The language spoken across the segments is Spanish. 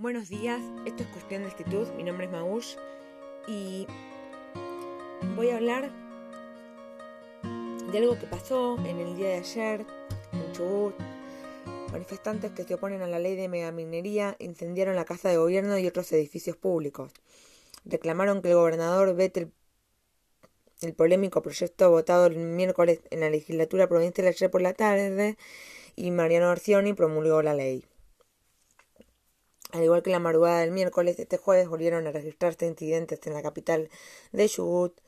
Buenos días, esto es Cuestión de Actitud, mi nombre es Maush y voy a hablar de algo que pasó en el día de ayer en Chubut. Manifestantes que se oponen a la ley de megaminería incendiaron la casa de gobierno y otros edificios públicos. Reclamaron que el gobernador vete el, polémico proyecto votado el miércoles en la legislatura provincial ayer por la tarde y Mariano Arcioni promulgó la ley. Al igual que la madrugada del miércoles, este jueves volvieron a registrarse incidentes en la capital de Chubut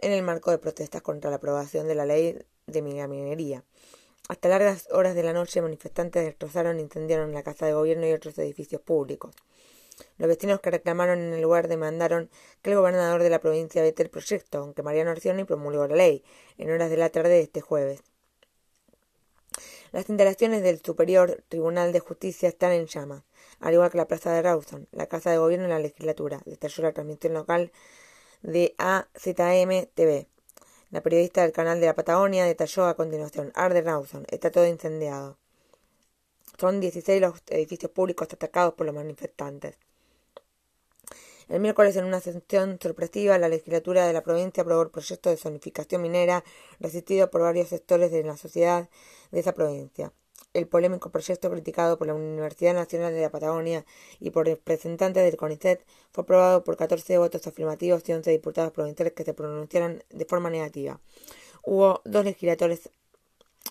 en el marco de protestas contra la aprobación de la ley de minería. Hasta largas horas de la noche, manifestantes destrozaron e incendiaron la casa de gobierno y otros edificios públicos. Los vecinos que reclamaron en el lugar demandaron que el gobernador de la provincia vete el proyecto, aunque Mariano Arcioni promulgó la ley en horas de la tarde de este jueves. Las instalaciones del Superior Tribunal de Justicia están en llamas, al igual que la Plaza de Rawson, la Casa de Gobierno y la Legislatura, detalló la transmisión local de AZM TV. La periodista del canal de la Patagonia detalló a continuación, Arde Rawson, está todo incendiado. Son 16 los edificios públicos atacados por los manifestantes. El miércoles, en una sesión sorpresiva, la legislatura de la provincia aprobó el proyecto de zonificación minera resistido por varios sectores de la sociedad de esa provincia. El polémico proyecto criticado por la Universidad Nacional de la Patagonia y por representantes del CONICET fue aprobado por 14 votos afirmativos y 11 diputados provinciales que se pronunciaron de forma negativa. Hubo dos legisladores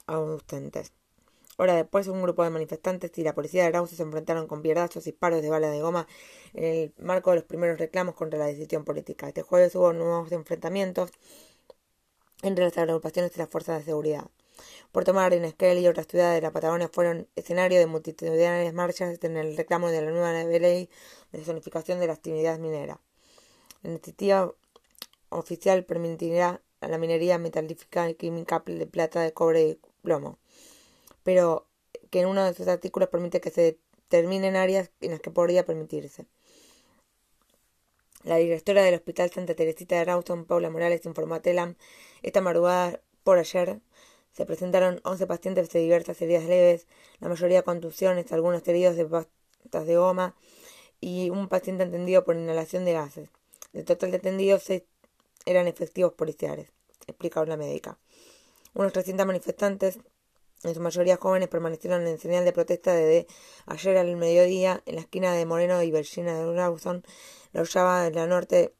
ausentes. Hora después, un grupo de manifestantes y la policía de Arauco se enfrentaron con piedazos y paros de bala de goma en el marco de los primeros reclamos contra la decisión política. Este jueves hubo nuevos enfrentamientos entre las agrupaciones y las fuerzas de seguridad. Puerto Madryn, Esquel y otras ciudades de la Patagonia fueron escenario de multitudinarias marchas en el reclamo de la nueva ley de zonificación de la actividad minera. La iniciativa oficial permitirá a la minería metalífica y química de plata, de cobre y plomo pero que en uno de sus artículos permite que se determinen áreas en las que podría permitirse. La directora del Hospital Santa Teresita de Rawson, Paula Morales, informó a Telam esta madrugada por ayer se presentaron 11 pacientes de diversas heridas leves, la mayoría contusiones, algunos heridos de pastas de goma y un paciente atendido por inhalación de gases. De total de atendidos, seis eran efectivos policiales, explica la médica. Unos 300 manifestantes en su mayoría jóvenes, permanecieron en señal de protesta desde ayer al mediodía en la esquina de Moreno y Virginia de Rawson, la hollaba en la norte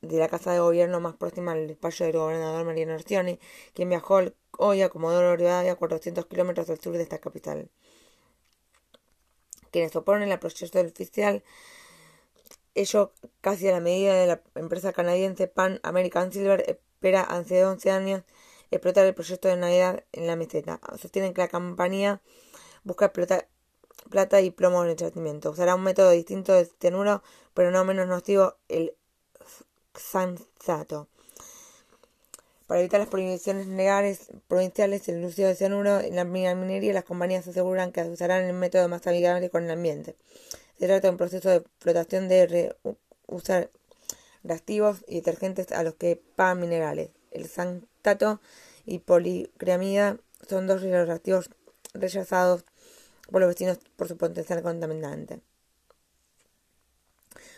de la casa de gobierno más próxima al despacho del gobernador Mariano Orsioni, quien viajó hoy a Comodoro Rivadavia, 400 kilómetros al sur de esta capital. Quienes oponen al proceso oficial, ello casi a la medida de la empresa canadiense Pan American Silver, espera hace 11 años explotar el proyecto de Navidad en la meseta. Sostienen que la compañía busca explotar plata y plomo en el tratamiento. Usará un método distinto de cianuro, pero no menos nocivo, el xanzato. Para evitar las prohibiciones legales provinciales el uso de cianuro en la minería, las compañías aseguran que usarán el método más amigable con el ambiente. Se trata de un proceso de explotación de usar reactivos y detergentes a los que pagan minerales. El y policremida son dos reactivos rechazados por los vecinos por su potencial contaminante.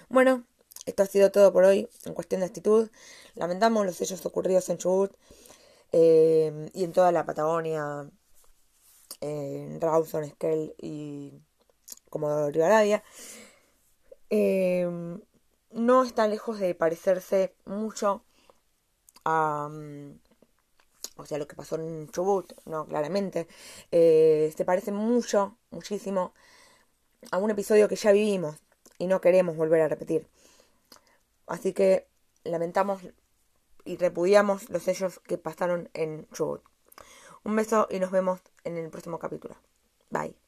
Bueno, esto ha sido todo por hoy en cuestión de actitud. Lamentamos los hechos ocurridos en Chubut eh, y en toda la Patagonia, en Rawson, Esquel y como Rivadavia. Eh, no está lejos de parecerse mucho a, o sea, lo que pasó en Chubut, no, claramente, eh, se parece mucho, muchísimo a un episodio que ya vivimos y no queremos volver a repetir. Así que lamentamos y repudiamos los hechos que pasaron en Chubut. Un beso y nos vemos en el próximo capítulo. Bye.